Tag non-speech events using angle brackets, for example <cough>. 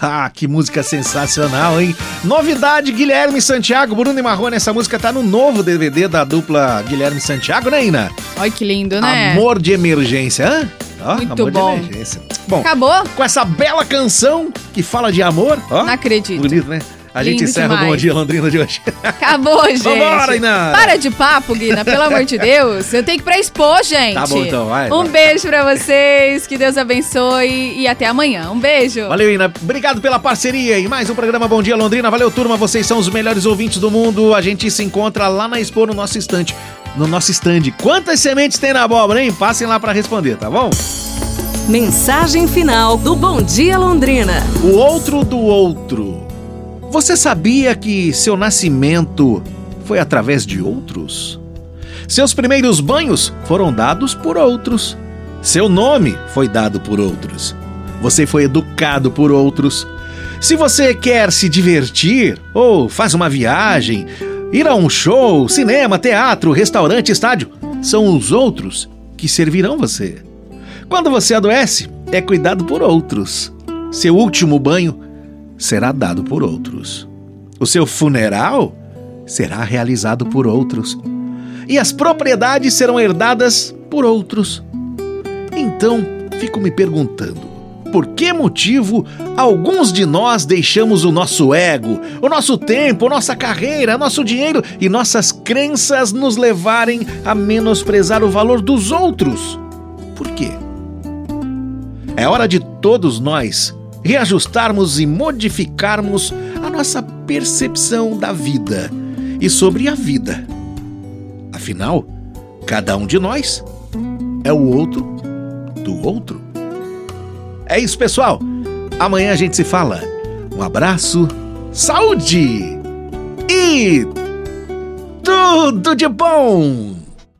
Ah, que música sensacional, hein? Novidade, Guilherme Santiago, Bruno e Marrone. Essa música tá no novo DVD da dupla Guilherme Santiago, né, Ina? Olha que lindo, né? Amor de emergência, hã? Ó, Muito amor bom. de emergência. Bom, Acabou? com essa bela canção que fala de amor, ó. Não acredito. Bonito, né? A gente Lindo encerra o demais. Bom Dia Londrina de hoje. Acabou, <laughs> gente. Vambora, Iná. Para de papo, Guina, pelo amor de Deus. Eu tenho que ir pra expor, gente. Tá bom, então, vai, Um vai. beijo pra vocês, que Deus abençoe e até amanhã. Um beijo. Valeu, Ina. Obrigado pela parceria em mais um programa Bom Dia Londrina. Valeu, turma. Vocês são os melhores ouvintes do mundo. A gente se encontra lá na Expo, no nosso estande. No nosso stand. Quantas sementes tem na abóbora, hein? Passem lá pra responder, tá bom? Mensagem final do Bom Dia Londrina. O outro do outro. Você sabia que seu nascimento foi através de outros? Seus primeiros banhos foram dados por outros. Seu nome foi dado por outros. Você foi educado por outros. Se você quer se divertir ou faz uma viagem, ir a um show, cinema, teatro, restaurante, estádio, são os outros que servirão você. Quando você adoece, é cuidado por outros. Seu último banho será dado por outros. O seu funeral será realizado por outros. E as propriedades serão herdadas por outros. Então, fico me perguntando: por que motivo alguns de nós deixamos o nosso ego, o nosso tempo, nossa carreira, nosso dinheiro e nossas crenças nos levarem a menosprezar o valor dos outros? Por quê? É hora de todos nós reajustarmos e modificarmos a nossa percepção da vida e sobre a vida. Afinal, cada um de nós é o outro do outro. É isso, pessoal. Amanhã a gente se fala. Um abraço, saúde e tudo de bom!